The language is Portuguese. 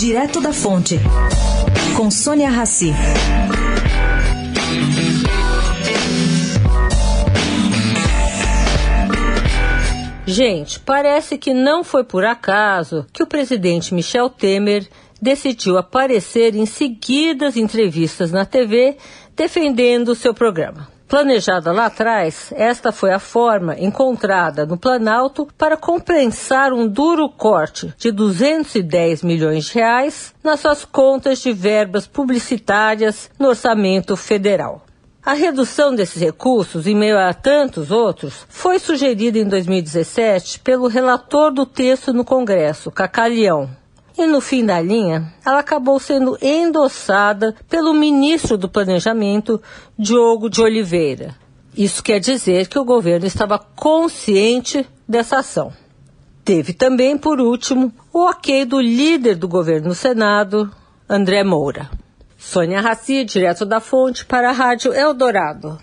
Direto da Fonte, com Sônia Rassi. Gente, parece que não foi por acaso que o presidente Michel Temer decidiu aparecer em seguidas entrevistas na TV defendendo o seu programa. Planejada lá atrás, esta foi a forma encontrada no Planalto para compensar um duro corte de 210 milhões de reais nas suas contas de verbas publicitárias no orçamento federal. A redução desses recursos, em meio a tantos outros, foi sugerida em 2017 pelo relator do texto no Congresso, Cacalhão, e no fim da linha, ela acabou sendo endossada pelo ministro do Planejamento, Diogo de Oliveira. Isso quer dizer que o governo estava consciente dessa ação. Teve também, por último, o ok do líder do governo no Senado, André Moura. Sônia Raci, direto da fonte, para a Rádio Eldorado.